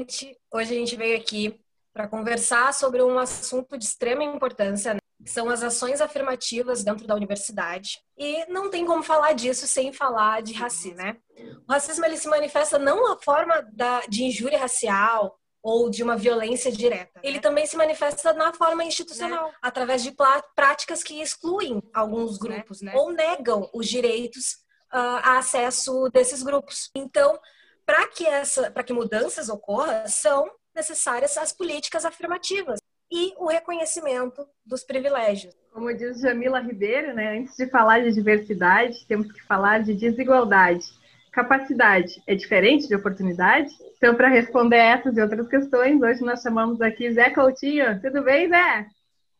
gente. Hoje a gente veio aqui para conversar sobre um assunto de extrema importância, né? são as ações afirmativas dentro da universidade. E não tem como falar disso sem falar de racismo, né? O racismo ele se manifesta não na forma da, de injúria racial ou de uma violência direta. Ele também se manifesta na forma institucional, né? através de práticas que excluem alguns né? grupos né? ou negam os direitos uh, a acesso desses grupos. Então, para que essa, para que mudanças ocorram, são necessárias as políticas afirmativas e o reconhecimento dos privilégios. Como diz Jamila Ribeiro, né, antes de falar de diversidade, temos que falar de desigualdade. Capacidade é diferente de oportunidade? Então, para responder essas e outras questões, hoje nós chamamos aqui Zé Coutinho. Tudo bem, Zé?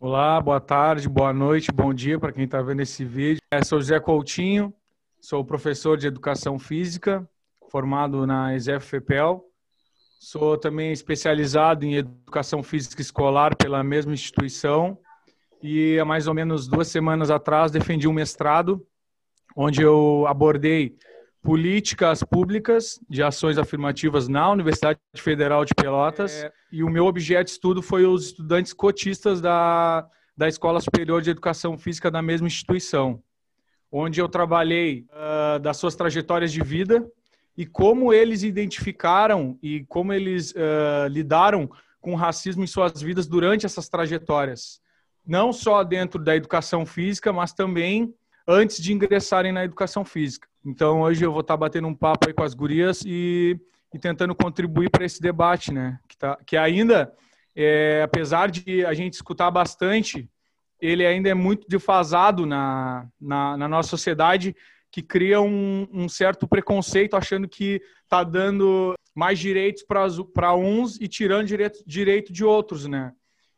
Olá, boa tarde, boa noite, bom dia para quem está vendo esse vídeo. Eu sou Zé Coutinho, sou professor de Educação Física, formado na ESEF-FEPEL. Sou também especializado em Educação Física Escolar pela mesma instituição. E há mais ou menos duas semanas atrás defendi um mestrado, onde eu abordei políticas públicas de ações afirmativas na Universidade Federal de Pelotas. É, e o meu objeto de estudo foi os estudantes cotistas da, da Escola Superior de Educação Física da mesma instituição onde eu trabalhei uh, das suas trajetórias de vida e como eles identificaram e como eles uh, lidaram com o racismo em suas vidas durante essas trajetórias. Não só dentro da educação física, mas também antes de ingressarem na educação física. Então, hoje eu vou estar batendo um papo aí com as gurias e, e tentando contribuir para esse debate, né? Que, tá, que ainda, é, apesar de a gente escutar bastante ele ainda é muito defasado na, na, na nossa sociedade, que cria um, um, certo preconceito, achando que está dando mais direitos para uns e tirando direito, direito de outros, né?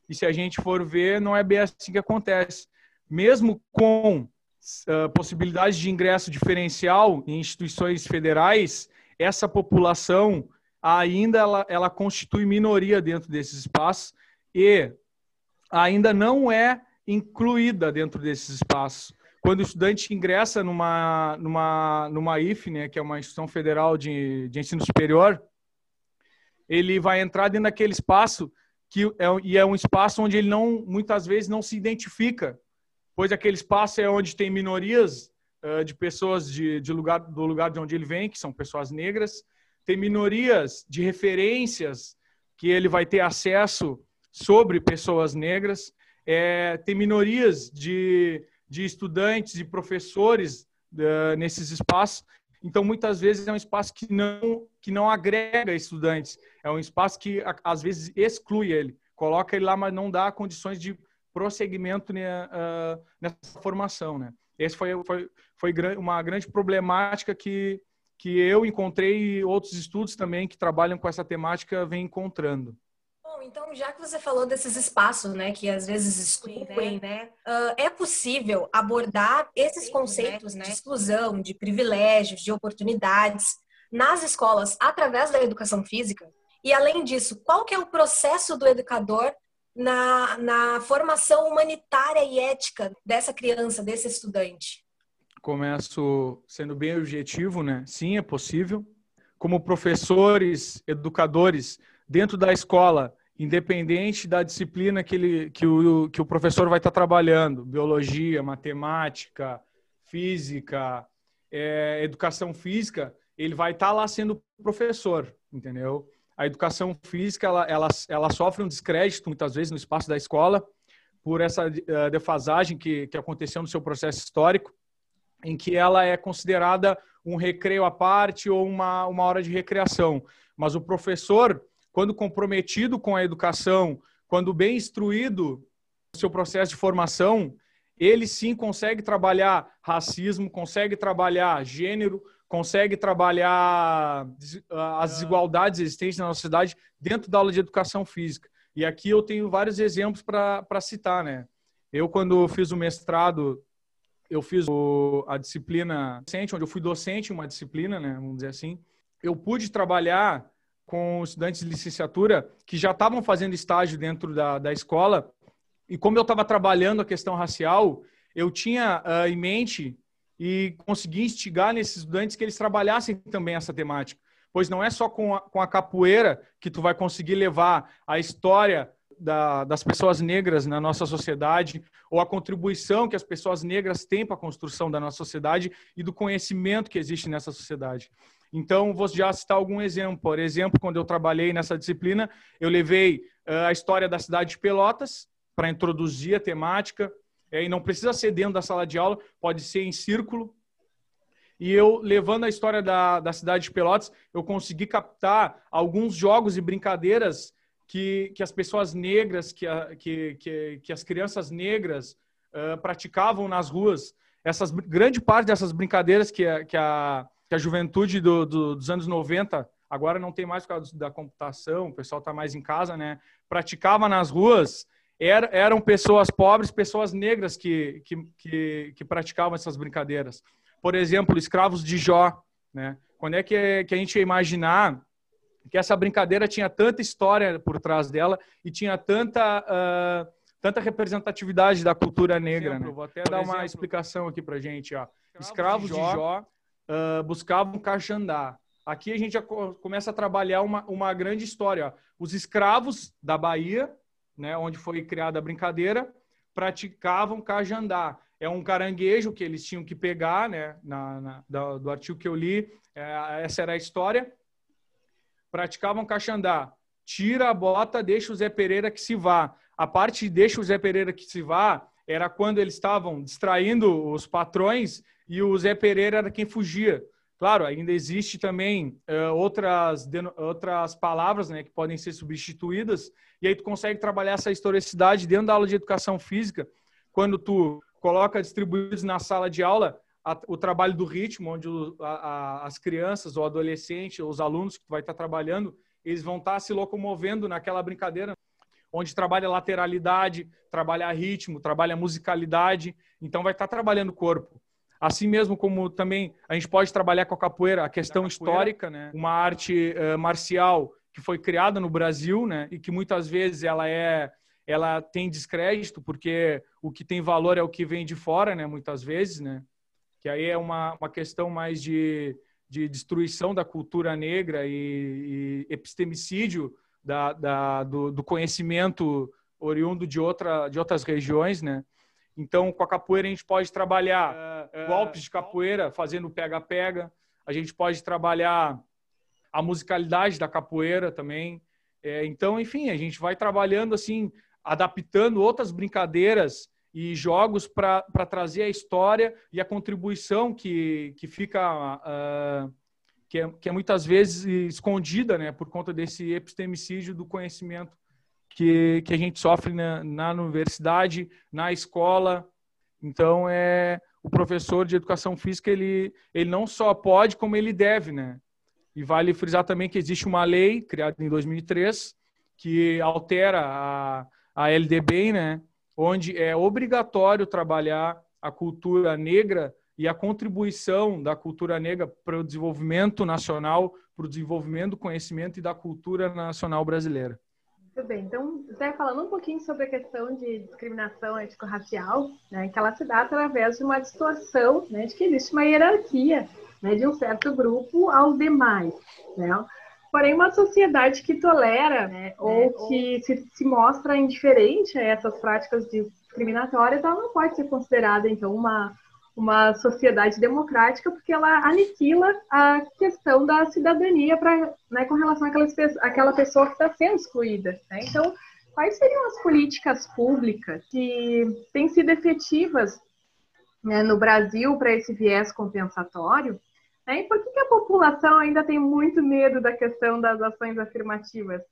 E se a gente for ver, não é bem assim que acontece. Mesmo com uh, possibilidade de ingresso diferencial em instituições federais, essa população ainda ela, ela constitui minoria dentro desses espaços e ainda não é incluída dentro desses espaços. Quando o estudante ingressa numa, numa, numa IF, né, que é uma instituição federal de, de ensino superior, ele vai entrar dentro daquele espaço que é, e é um espaço onde ele não, muitas vezes, não se identifica, pois aquele espaço é onde tem minorias uh, de pessoas de, de lugar, do lugar de onde ele vem, que são pessoas negras, tem minorias de referências que ele vai ter acesso sobre pessoas negras é, tem minorias de, de estudantes e professores uh, nesses espaços. Então, muitas vezes é um espaço que não, que não agrega estudantes, é um espaço que às vezes exclui ele, coloca ele lá, mas não dá condições de prosseguimento uh, nessa formação. Né? Esse foi, foi, foi uma grande problemática que, que eu encontrei e outros estudos também que trabalham com essa temática vêm encontrando então já que você falou desses espaços, né, que às vezes excluem, né, uh, é possível abordar esses conceitos né, de exclusão, de privilégios, de oportunidades nas escolas através da educação física? E além disso, qual que é o processo do educador na, na formação humanitária e ética dessa criança, desse estudante? Começo sendo bem objetivo, né? Sim, é possível. Como professores, educadores, dentro da escola, independente da disciplina que, ele, que, o, que o professor vai estar trabalhando, biologia, matemática, física, é, educação física, ele vai estar lá sendo professor, entendeu? A educação física, ela, ela, ela sofre um descrédito, muitas vezes, no espaço da escola, por essa uh, defasagem que, que aconteceu no seu processo histórico, em que ela é considerada um recreio à parte ou uma, uma hora de recreação. Mas o professor, quando comprometido com a educação, quando bem instruído no seu processo de formação, ele sim consegue trabalhar racismo, consegue trabalhar gênero, consegue trabalhar as desigualdades existentes na nossa sociedade dentro da aula de educação física. E aqui eu tenho vários exemplos para citar, né? Eu, quando fiz o mestrado, eu fiz o, a disciplina docente, onde eu fui docente em uma disciplina, né? Vamos dizer assim. Eu pude trabalhar com estudantes de licenciatura que já estavam fazendo estágio dentro da, da escola. E como eu estava trabalhando a questão racial, eu tinha uh, em mente e consegui instigar nesses estudantes que eles trabalhassem também essa temática. pois não é só com a, com a capoeira que tu vai conseguir levar a história da, das pessoas negras na nossa sociedade, ou a contribuição que as pessoas negras têm para a construção da nossa sociedade e do conhecimento que existe nessa sociedade. Então, vou já citar algum exemplo. Por exemplo, quando eu trabalhei nessa disciplina, eu levei uh, a história da cidade de Pelotas para introduzir a temática, é, e não precisa ser dentro da sala de aula, pode ser em círculo. E eu, levando a história da, da cidade de Pelotas, eu consegui captar alguns jogos e brincadeiras que, que as pessoas negras, que, a, que, que, que as crianças negras uh, praticavam nas ruas. Essas, grande parte dessas brincadeiras que a, que a, que a juventude do, do, dos anos 90, agora não tem mais por causa da computação, o pessoal está mais em casa, né? Praticava nas ruas, era, eram pessoas pobres, pessoas negras que, que, que, que praticavam essas brincadeiras. Por exemplo, escravos de Jó, né? Quando é que, que a gente ia imaginar que essa brincadeira tinha tanta história por trás dela e tinha tanta, uh, tanta representatividade da cultura negra. Exemplo, né? Vou até por dar exemplo, uma explicação aqui para gente. Ó. Escravos de Jó, de Jó uh, buscavam cajandá. Aqui a gente já começa a trabalhar uma, uma grande história. Os escravos da Bahia, né, onde foi criada a brincadeira, praticavam cajandá. É um caranguejo que eles tinham que pegar, né, na, na do, do artigo que eu li, é, essa era a história praticavam caxandá. Tira a bota, deixa o Zé Pereira que se vá. A parte de deixa o Zé Pereira que se vá era quando eles estavam distraindo os patrões e o Zé Pereira era quem fugia. Claro, ainda existe também uh, outras, outras palavras né, que podem ser substituídas, e aí tu consegue trabalhar essa historicidade dentro da aula de educação física, quando tu coloca distribuídos na sala de aula a, o trabalho do ritmo, onde o, a, as crianças, o adolescente, os alunos que tu vai estar trabalhando, eles vão estar se locomovendo naquela brincadeira, onde trabalha lateralidade, trabalha ritmo, trabalha musicalidade, então vai estar trabalhando o corpo. Assim mesmo como também a gente pode trabalhar com a capoeira, a questão capoeira, histórica, né? uma arte uh, marcial que foi criada no Brasil, né? E que muitas vezes ela é ela tem descrédito porque o que tem valor é o que vem de fora, né? Muitas vezes, né? que aí é uma, uma questão mais de, de destruição da cultura negra e, e epistemicídio da, da, do, do, conhecimento oriundo de, outra, de outras regiões, né? Então, com a capoeira, a gente pode trabalhar uh, uh, golpes de capoeira, fazendo pega-pega. A gente pode trabalhar a musicalidade da capoeira também. É, então, enfim, a gente vai trabalhando assim, adaptando outras brincadeiras e jogos para trazer a história e a contribuição que, que fica uh, que, é, que é muitas vezes escondida né, por conta desse epistemicídio do conhecimento que, que a gente sofre na, na universidade, na escola. Então, é o professor de educação física ele, ele não só pode, como ele deve, né? E vale frisar também que existe uma lei criada em 2003 que altera a, a LDB, né? onde é obrigatório trabalhar a cultura negra e a contribuição da cultura negra para o desenvolvimento nacional, para o desenvolvimento do conhecimento e da cultura nacional brasileira. Muito bem, então, Zé, falando um pouquinho sobre a questão de discriminação étnico-racial, né, que ela se dá através de uma distorção, né, de que existe uma hierarquia né, de um certo grupo aos demais, né? Porém, uma sociedade que tolera né, ou que se, se, mostra indiferente a essas práticas discriminatórias, ela não pode ser considerada, então, uma, uma sociedade democrática, porque ela aniquila a questão da cidadania pra, né, com relação àquela, àquela pessoa que está sendo excluída. Né? Então, quais seriam as políticas públicas que têm sido efetivas né, no Brasil para esse viés compensatório? Né? E por que, que, a população ainda tem muito medo da questão das ações afirmativas?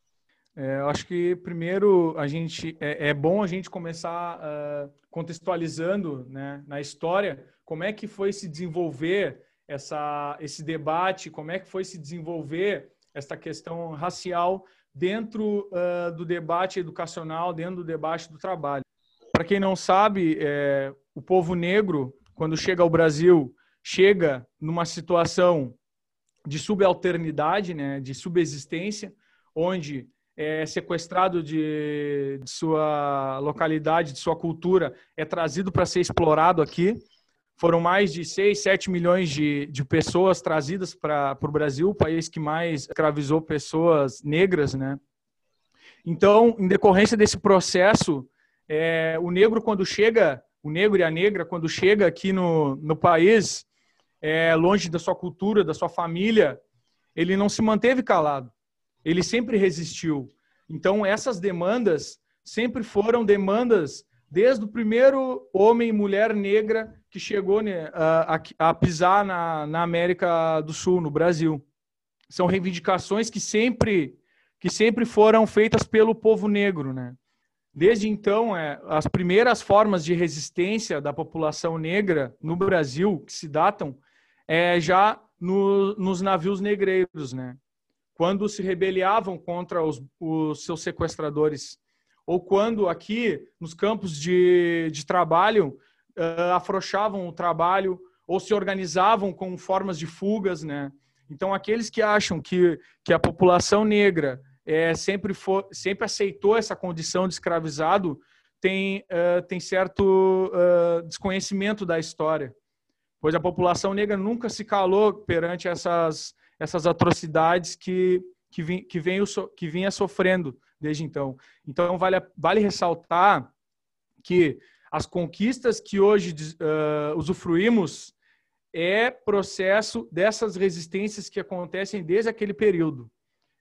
É, eu acho que primeiro a gente é, é bom a gente começar uh, contextualizando né, na história como é que foi se desenvolver essa, esse debate, como é que foi se desenvolver essa questão racial dentro uh, do debate educacional, dentro do debate do trabalho. Para quem não sabe, é, o povo negro, quando chega ao Brasil, chega numa situação de subalternidade, né, de subexistência, onde é sequestrado de, de sua localidade, de sua cultura, é trazido para ser explorado aqui, foram mais de 6, 7 milhões de, de pessoas trazidas para o Brasil, o país que mais escravizou pessoas negras, né? Então, em decorrência desse processo, é, o negro quando chega, o negro e a negra quando chega aqui no, no país, é, longe da sua cultura, da sua família, ele não se manteve calado. Ele sempre resistiu. Então, essas demandas sempre foram demandas desde o primeiro homem e mulher negra que chegou né, a, a, pisar na, na América do Sul, no Brasil. São reivindicações que sempre, que sempre foram feitas pelo povo negro, né? Desde então, é, as primeiras formas de resistência da população negra no Brasil, que se datam, é já no, nos navios negreiros, né? Quando se rebeliavam contra os, os seus sequestradores, ou quando aqui nos campos de, de trabalho uh, afrouxavam o trabalho ou se organizavam com formas de fugas, né? Então, aqueles que acham que, que a população negra é, sempre, for, sempre aceitou essa condição de escravizado tem, uh, tem certo uh, desconhecimento da história pois a população negra nunca se calou perante essas, essas atrocidades que, que, vim, que, veio, que vinha sofrendo desde então. Então, vale, vale ressaltar que as conquistas que hoje uh, usufruímos é processo dessas resistências que acontecem desde aquele período.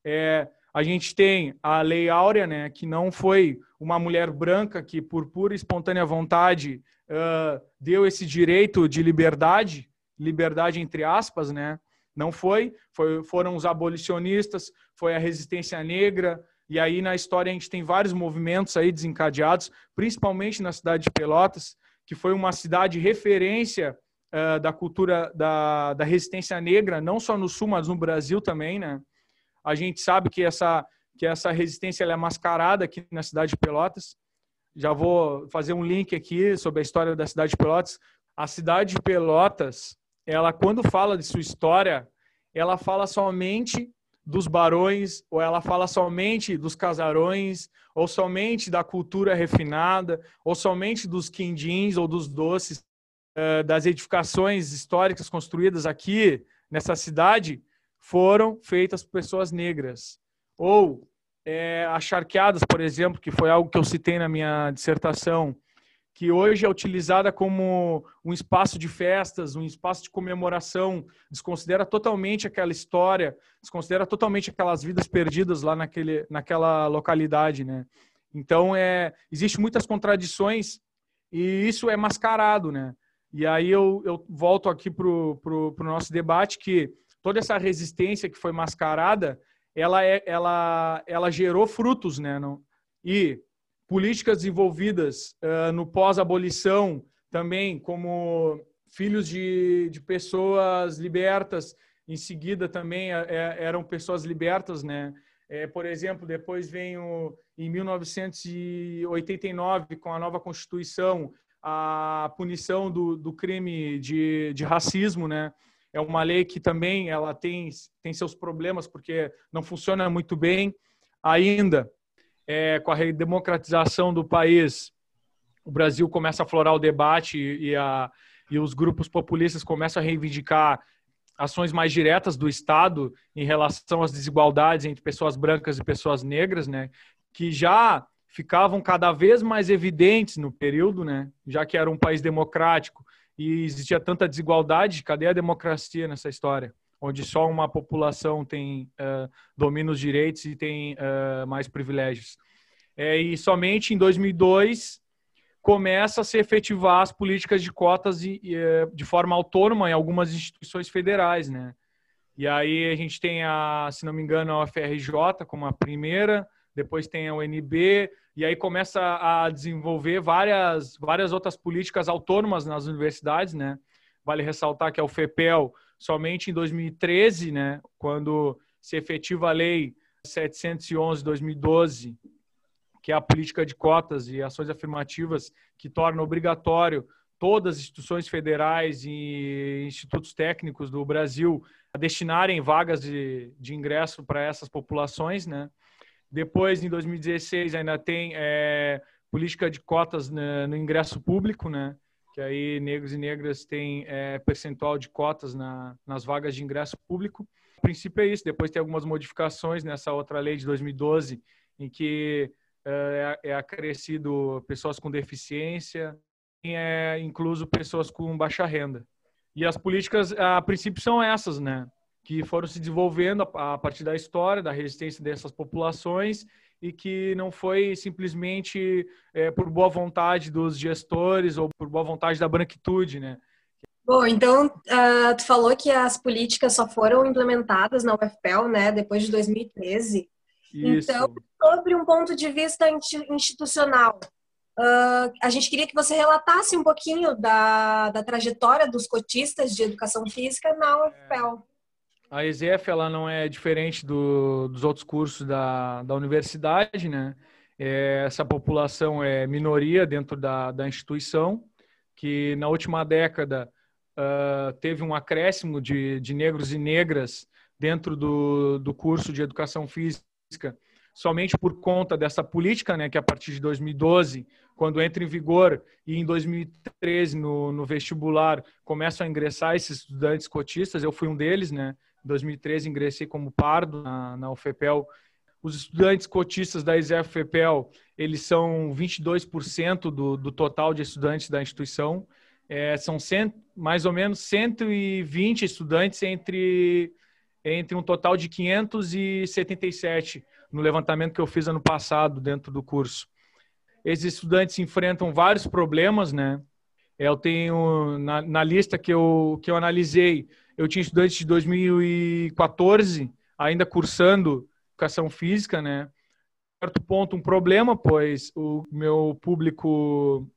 É, a gente tem a Lei Áurea, né, que não foi uma mulher branca que, por pura e espontânea vontade, uh, deu esse direito de liberdade, liberdade entre aspas, né? Não foi, foi, foram os abolicionistas, foi a resistência negra, e aí na história a gente tem vários movimentos aí desencadeados, principalmente na cidade de Pelotas, que foi uma cidade referência uh, da cultura da, da resistência negra, não só no Sul, mas no Brasil também, né? A gente sabe que essa, que essa resistência é mascarada aqui na cidade de Pelotas, já vou fazer um link aqui sobre a história da cidade de Pelotas. A cidade de Pelotas, ela quando fala de sua história, ela fala somente dos barões, ou ela fala somente dos casarões, ou somente da cultura refinada, ou somente dos quindins ou dos doces, eh, das edificações históricas construídas aqui nessa cidade, foram feitas por pessoas negras. Ou é, as charqueadas, por exemplo, que foi algo que eu citei na minha dissertação, que hoje é utilizada como um espaço de festas, um espaço de comemoração, desconsidera totalmente aquela história, desconsidera totalmente aquelas vidas perdidas lá naquele, naquela localidade, né? Então, é, existe muitas contradições e isso é mascarado, né? E aí eu, eu volto aqui para o nosso debate que toda essa resistência que foi mascarada, ela, é, ela, ela gerou frutos, né? E políticas envolvidas uh, no pós-abolição também, como filhos de, de pessoas libertas, em seguida também é, é, eram pessoas libertas, né? É, por exemplo, depois vem o, em 1989, com a nova Constituição, a punição do, do crime de, de racismo, né? É uma lei que também ela tem, tem seus problemas porque não funciona muito bem ainda. É, com a redemocratização do país, o Brasil começa a florar o debate e, a, e os grupos populistas começam a reivindicar ações mais diretas do Estado em relação às desigualdades entre pessoas brancas e pessoas negras, né, que já ficavam cada vez mais evidentes no período, né, já que era um país democrático e existia tanta desigualdade, cadê a democracia nessa história? Onde só uma população tem uh, domina os direitos e tem uh, mais privilégios. É, e somente em 2002 começa a se efetivar as políticas de cotas e, e, eh, de forma autônoma em algumas instituições federais, né? E aí a gente tem a, se não me engano, a UFRJ como a primeira, depois tem a UNB, e aí começa a desenvolver várias, várias outras políticas autônomas nas universidades, né? Vale ressaltar que a UFEPEL, somente em 2013, né, quando se efetiva a lei 711 de 2012, que é a política de cotas e ações afirmativas que torna obrigatório todas as instituições federais e institutos técnicos do Brasil a destinarem vagas de, de ingresso para essas populações, né? Depois, em 2016, ainda tem é, política de cotas no, no ingresso público, né? Que aí negros e negras têm é, percentual de cotas na, nas vagas de ingresso público. O princípio é isso, depois tem algumas modificações nessa outra lei de 2012, em que é, é acrescido pessoas com deficiência, e é incluso pessoas com baixa renda. E as políticas, a princípio, são essas, né? Que foram se desenvolvendo a partir da história, da resistência dessas populações e que não foi simplesmente é, por boa vontade dos gestores ou por boa vontade da branquitude, né? Bom, então, uh, tu falou que as políticas só foram implementadas na UFPEL, né, depois de 2013. Isso. Então, sobre um ponto de vista institucional, uh, a gente queria que você relatasse um pouquinho da, da trajetória dos cotistas de educação física na UFPEL. A ESEF ela não é diferente do, dos outros cursos da, da universidade, né? É, essa população é minoria dentro da, da instituição, que na última década uh, teve um acréscimo de, de negros e negras dentro do, do curso de educação física, somente por conta dessa política, né, que a partir de 2012, quando entra em vigor, e em 2013 no, no vestibular começam a ingressar esses estudantes cotistas, eu fui um deles, né? Em 2013 ingressei como pardo na, na UFPEL. Os estudantes cotistas da ISEF-FEPEL, eles são 22% do, do total de estudantes da instituição. É, são mais ou menos 120 estudantes entre, entre um total de 577 no levantamento que eu fiz ano passado dentro do curso. Esses estudantes enfrentam vários problemas, né? Eu tenho na, na lista que eu, que eu analisei, eu tinha estudantes de 2014 ainda cursando educação física, né? Certo ponto, um problema, pois o meu público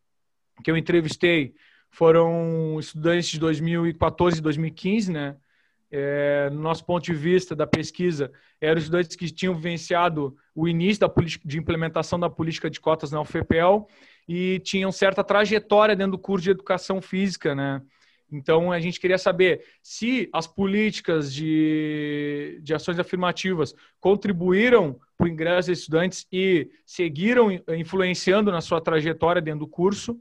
que eu entrevistei foram estudantes de 2014 e 2015, né? É, no nosso ponto de vista da pesquisa, eram estudantes que tinham vivenciado o início da política, de implementação da política de cotas na UFPEL e tinham certa trajetória dentro do curso de educação física, né? Então, a gente queria saber se as políticas de, de ações afirmativas contribuíram para o ingresso de estudantes e seguiram influenciando na sua trajetória dentro do curso,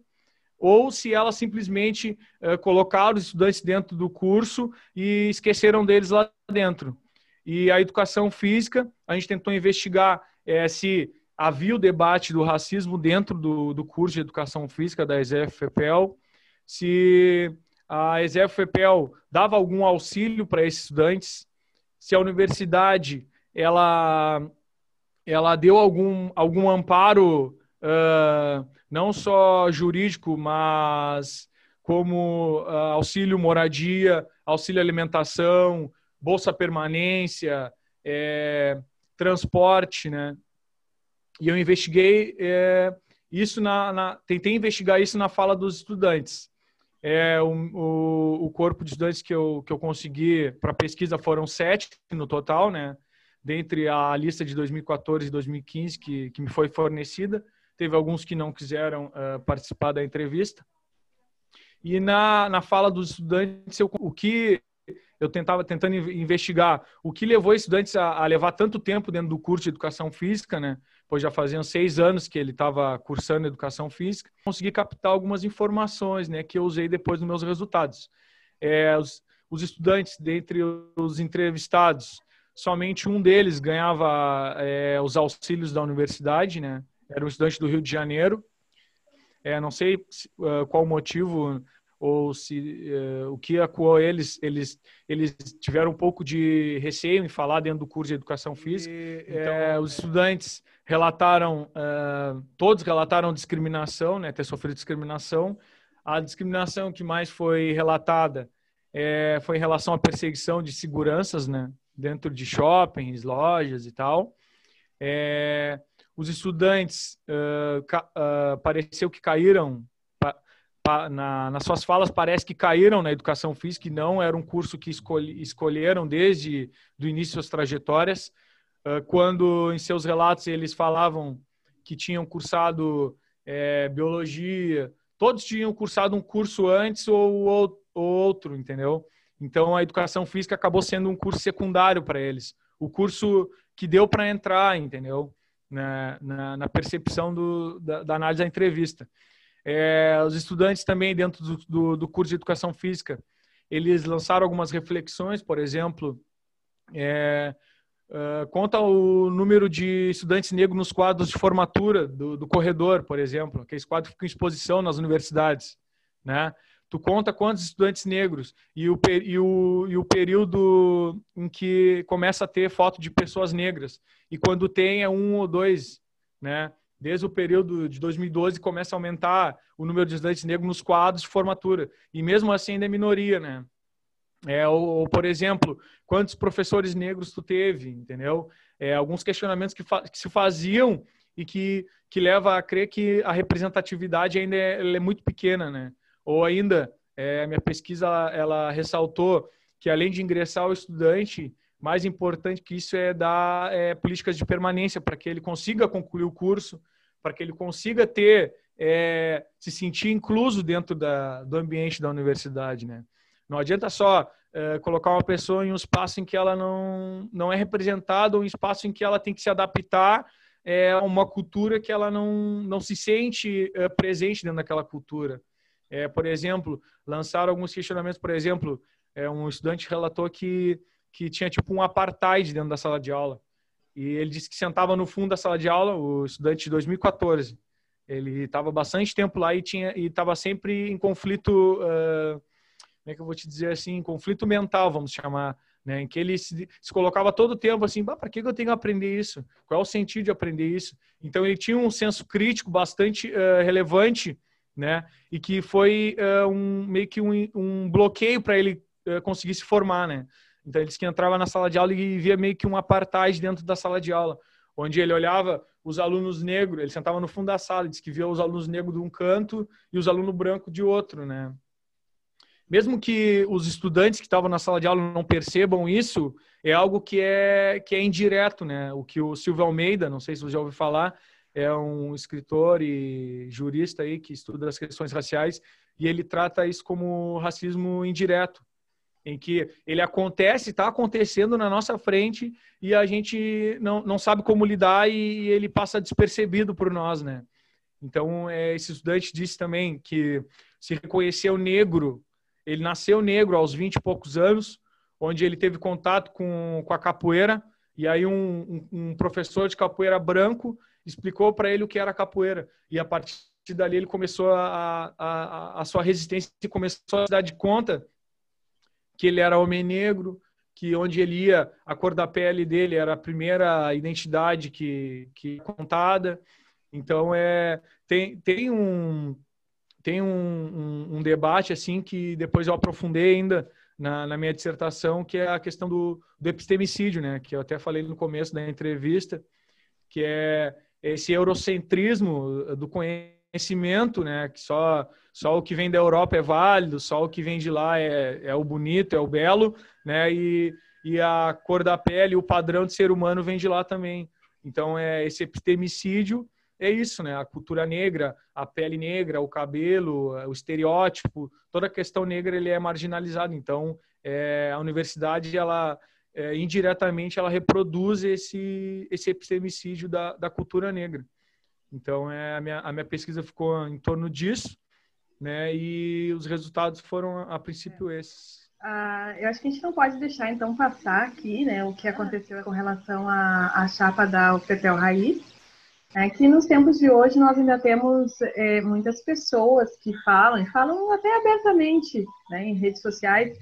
ou se elas simplesmente eh, colocaram os estudantes dentro do curso e esqueceram deles lá dentro. E a educação física, a gente tentou investigar eh, se havia o debate do racismo dentro do, do curso de educação física da ESEF-FEPEL, se a ESEF-FEPEL dava algum auxílio para esses estudantes, se a universidade ela, ela deu algum, algum amparo, uh, não só jurídico, mas como uh, auxílio moradia, auxílio alimentação, bolsa permanência, é, transporte, né? E eu investiguei é, isso na, na, tentei investigar isso na fala dos estudantes. É, o, o, o, corpo de estudantes que eu, que eu consegui para pesquisa foram sete no total, né? Dentre a lista de 2014 e 2015 que, que me foi fornecida. Teve alguns que não quiseram uh, participar da entrevista. E na, na fala dos estudantes, eu, o que eu tentava tentando investigar o que levou estudantes a, a, levar tanto tempo dentro do curso de educação física, né? Pois já faziam seis anos que ele estava cursando educação física. Consegui captar algumas informações, né? Que eu usei depois nos meus resultados. É, os, os, estudantes, dentre os entrevistados, somente um deles ganhava é, os auxílios da universidade, né? Era um estudante do Rio de Janeiro. É, não sei uh, qual o motivo ou se uh, o que acuou eles, eles, eles tiveram um pouco de receio em falar dentro do curso de educação física. E, então, é, os estudantes relataram, uh, todos relataram discriminação, né, ter sofrido discriminação. A discriminação que mais foi relatada é, foi em relação à perseguição de seguranças, né, dentro de shoppings, lojas e tal. É, os estudantes pareceu que caíram na, nas suas falas parece que caíram na educação física e não era um curso que escolheram desde do início das trajetórias. Uh, quando em seus relatos eles falavam que tinham cursado é, biologia, todos tinham cursado um curso antes ou, ou, ou outro, entendeu? Então a educação física acabou sendo um curso secundário para eles, o curso que deu para entrar, entendeu? Na, na, na percepção do, da, da análise da entrevista. É, os estudantes também, dentro do, do, do, curso de Educação Física, eles lançaram algumas reflexões, por exemplo, é, uh, conta o número de estudantes negros nos quadros de formatura do, do corredor, por exemplo, aqueles quadros que ficam em exposição nas universidades, né? Tu conta quantos estudantes negros e o, e, o, e o período em que começa a ter foto de pessoas negras. E quando tem é um ou dois, né? Desde o período de 2012 começa a aumentar o número de estudantes negros nos quadros de formatura. E mesmo assim ainda é minoria, né? É, ou, ou, por exemplo, quantos professores negros tu teve, entendeu? É, alguns questionamentos que, que, se faziam e que, que leva a crer que a representatividade ainda é, é muito pequena, né? Ou ainda, é, minha pesquisa ela, ressaltou que além de ingressar o estudante, mais importante que isso é dar é, políticas de permanência para que ele consiga concluir o curso, para que ele consiga ter é, se sentir incluso dentro da, do ambiente da universidade, né? Não adianta só é, colocar uma pessoa em um espaço em que ela não, não é representada um espaço em que ela tem que se adaptar é, uma cultura que ela não, não se sente é, presente dentro daquela cultura. É, por exemplo, lançaram alguns questionamentos, por exemplo, é, um estudante relatou que, que tinha tipo um apartheid dentro da sala de aula. E ele disse que sentava no fundo da sala de aula, o estudante de 2014. Ele estava bastante tempo lá e tinha e estava sempre em conflito, uh, como é que eu vou te dizer assim, conflito mental, vamos chamar, né? Em que ele se, se colocava todo o tempo assim, para que eu tenho que aprender isso? Qual é o sentido de aprender isso? Então ele tinha um senso crítico bastante uh, relevante né? E que foi uh, um, meio que um, um bloqueio para ele conseguir se formar, né? Então ele disse que entrava na sala de aula e via meio que um apartheid dentro da sala de aula, onde ele olhava os alunos negros, ele sentava no fundo da sala, disse que via os alunos negros de um canto e os alunos brancos de outro, né? Mesmo que os estudantes que estavam na sala de aula não percebam isso, é algo que é que é indireto, né? O que o Silvio Almeida, não sei se você já ouviu falar, é um escritor e jurista aí que estuda as questões raciais e ele trata isso como racismo indireto, em que ele acontece, está acontecendo na nossa frente e a gente não, não sabe como lidar e ele passa despercebido por nós, né? Então, é, esse estudante disse também que se reconheceu negro, ele nasceu negro aos 20 e poucos anos, onde ele teve contato com, com a capoeira, e aí um, um, um professor de capoeira branco explicou para ele o que era capoeira. E a partir dali ele começou a, a, a sua resistência e começou a dar de conta que ele era homem negro, que onde ele ia, a cor da pele dele era a primeira identidade que, que é contada. Então, é, tem, tem, um, tem um, um, um, debate assim que depois eu aprofundei ainda na, na minha dissertação, que é a questão do, do epistemicídio, né? que eu até falei no começo da entrevista, que é esse eurocentrismo do conhecimento, né? Que só, só o que vem da Europa é válido, só o que vem de lá é, é o bonito, é o belo, né? E, e a cor da pele, o padrão de ser humano vem de lá também. Então, é esse epistemicídio é isso, né? A cultura negra, a pele negra, o cabelo, o estereótipo, toda a questão negra ele é marginalizado. Então, é, a universidade ela é, indiretamente ela reproduz esse, esse epistemicídio da, da cultura negra. Então, é, a, minha, a minha pesquisa ficou em torno disso, né? E os resultados foram, a princípio, é. esses. Ah, eu acho que a gente não pode deixar, então, passar aqui né, o que aconteceu com relação à, à chapa da UFPEL Raiz. É que nos tempos de hoje nós ainda temos é, muitas pessoas que falam, e falam até abertamente né, em redes sociais,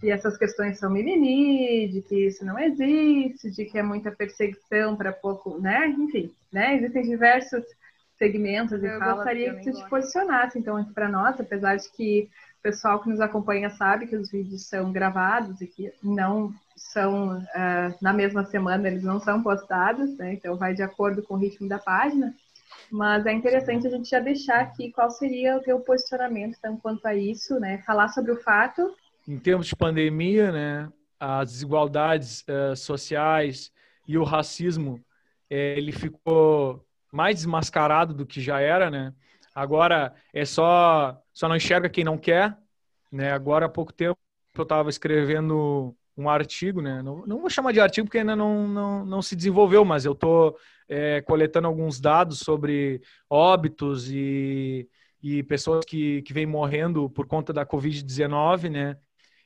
que essas questões são mimimi, de que isso não existe, de que é muita perseguição para pouco, né? Enfim, né? Existem diversos segmentos e eu gostaria que, que você te posicionasse, então, aqui para nós, apesar de que o pessoal que nos acompanha sabe que os vídeos são gravados e que não são uh, na mesma semana, eles não são postados, né? Então, vai de acordo com o ritmo da página. Mas é interessante a gente já deixar aqui qual seria o teu posicionamento então, quanto a isso, né? Falar sobre o fato em termos de pandemia, né, as desigualdades uh, sociais e o racismo, eh, ele ficou mais desmascarado do que já era, né? Agora é só só não enxerga quem não quer, né? Agora há pouco tempo eu estava escrevendo um artigo, né? Não, não, vou chamar de artigo porque ainda não, não, não se desenvolveu, mas eu estou é, coletando alguns dados sobre óbitos e e pessoas que, que vêm morrendo por conta da Covid-19, né?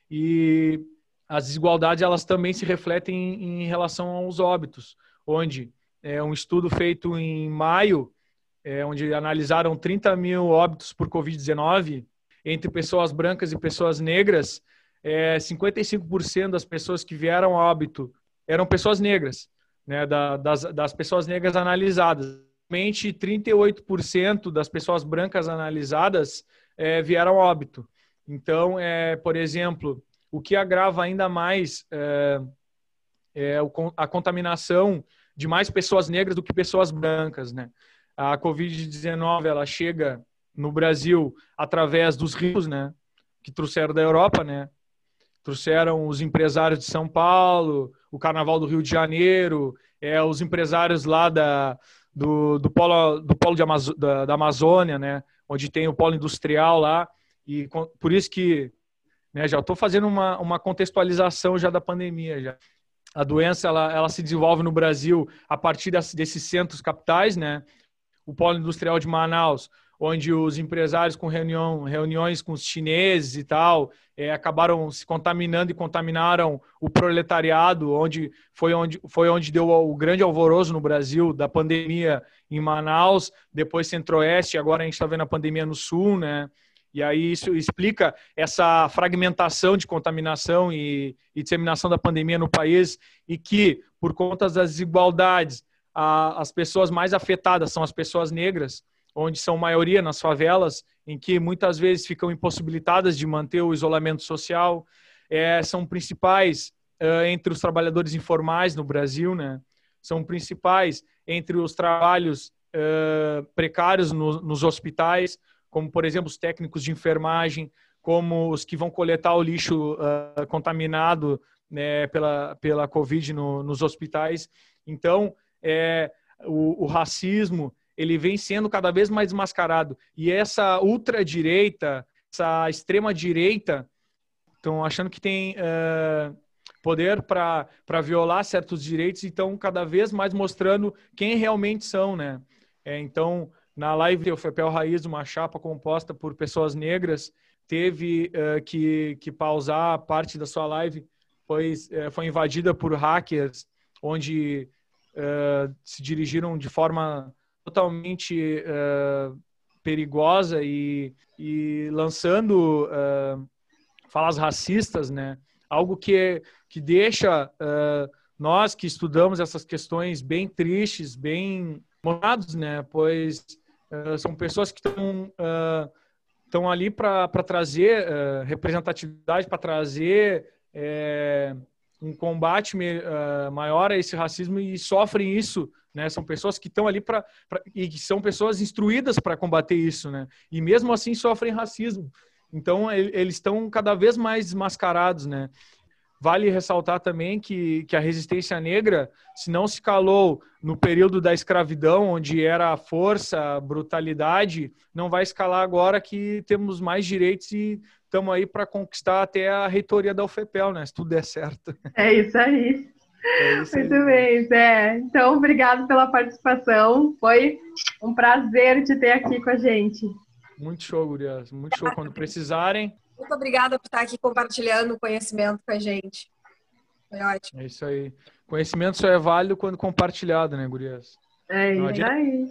E as desigualdades elas também se refletem em, em relação aos óbitos, onde é um estudo feito em maio, é, onde analisaram 30 mil óbitos por Covid-19 entre pessoas brancas e pessoas negras, é, 55% das pessoas que vieram a óbito eram pessoas negras, né, da, das, das pessoas negras analisadas. Somente 38% das pessoas brancas analisadas é, vieram a óbito. Então, é, por exemplo, o que agrava ainda mais é, é, a contaminação de mais pessoas negras do que pessoas brancas, né? A Covid-19 ela chega no Brasil através dos rios, né? Que trouxeram da Europa, né? Trouxeram os empresários de São Paulo, o Carnaval do Rio de Janeiro, é, os empresários lá da, do, do polo, do polo Amazo, da, da Amazônia, né? Onde tem o polo industrial lá. E por isso que né? Já estou fazendo uma, uma contextualização já da pandemia. Já. A doença ela, ela se desenvolve no Brasil a partir das, desses centros capitais, né? O polo industrial de Manaus, onde os empresários com reunião, reuniões com os chineses e tal, é, acabaram se contaminando e contaminaram o proletariado, onde foi onde, foi onde deu o grande alvoroço no Brasil da pandemia em Manaus, depois Centro-Oeste, agora a gente está vendo a pandemia no Sul, né? E aí isso explica essa fragmentação de contaminação e, e disseminação da pandemia no país e que, por conta das desigualdades, a, as pessoas mais afetadas são as pessoas negras, onde são maioria nas favelas, em que muitas vezes ficam impossibilitadas de manter o isolamento social, é, são principais uh, entre os trabalhadores informais no Brasil, né? São principais entre os trabalhos uh, precários no, nos hospitais, como, por exemplo, os técnicos de enfermagem, como os que vão coletar o lixo uh, contaminado né, pela, pela Covid no, nos hospitais. Então, é, o, o, racismo ele vem sendo cada vez mais mascarado. E essa ultradireita, essa extrema-direita, estão achando que tem uh, poder para violar certos direitos e estão cada vez mais mostrando quem realmente são, né? É, então, na live, o FEPEL Raiz, uma chapa composta por pessoas negras, teve uh, que, que pausar parte da sua live, pois uh, foi invadida por hackers, onde uh, se dirigiram de forma totalmente perigosa e, e lançando falas racistas, né? Algo que, que deixa nós que estudamos essas questões bem tristes, bem morados, né? Pois eh, são pessoas que estão uh, estão ali para trazer uh, representatividade, para trazer um combate maior a esse racismo e sofrem isso, né? São pessoas que estão ali para e que são pessoas instruídas para combater isso, né? E mesmo assim sofrem racismo. Então eles estão cada vez mais mascarados, né? Vale ressaltar também que, que a resistência negra, se não se calou no período da escravidão, onde era a força, a brutalidade, não vai escalar agora que temos mais direitos e estamos aí para conquistar até a reitoria da UFEPEL, né? Se tudo der certo. É isso aí. É isso Muito aí. bem, Zé. Então, obrigado pela participação. Foi um prazer te ter aqui com a gente. Muito show, Gurias. Muito show. Quando precisarem, muito obrigada por estar aqui compartilhando o conhecimento com a gente. Foi ótimo. É isso aí. Conhecimento só é válido quando compartilhado, né, Gurias? É isso aí.